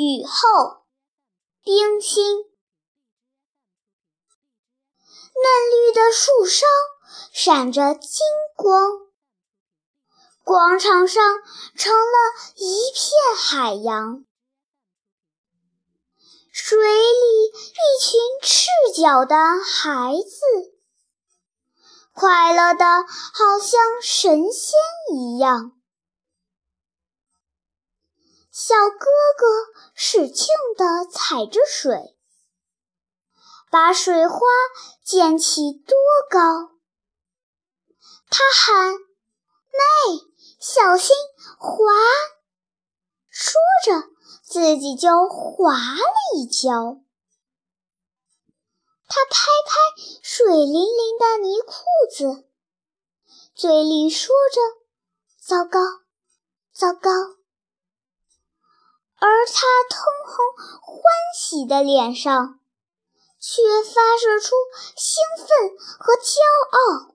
雨后，冰心。嫩绿的树梢闪着金光，广场上成了一片海洋。水里，一群赤脚的孩子，快乐的好像神仙一样。小哥哥使劲地踩着水，把水花溅起多高。他喊：“妹，小心滑！”说着，自己就滑了一跤。他拍拍水淋淋的泥裤子，嘴里说着：“糟糕，糟糕。”而他通红欢喜的脸上，却发射出兴奋和骄傲。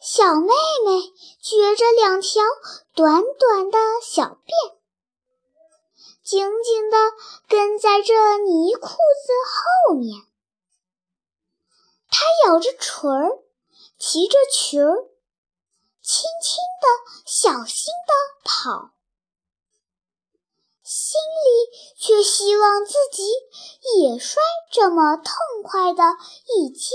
小妹妹撅着两条短短的小辫，紧紧地跟在这泥裤子后面。她咬着唇儿，提着裙儿。的，小心的跑，心里却希望自己也摔这么痛快的一跤。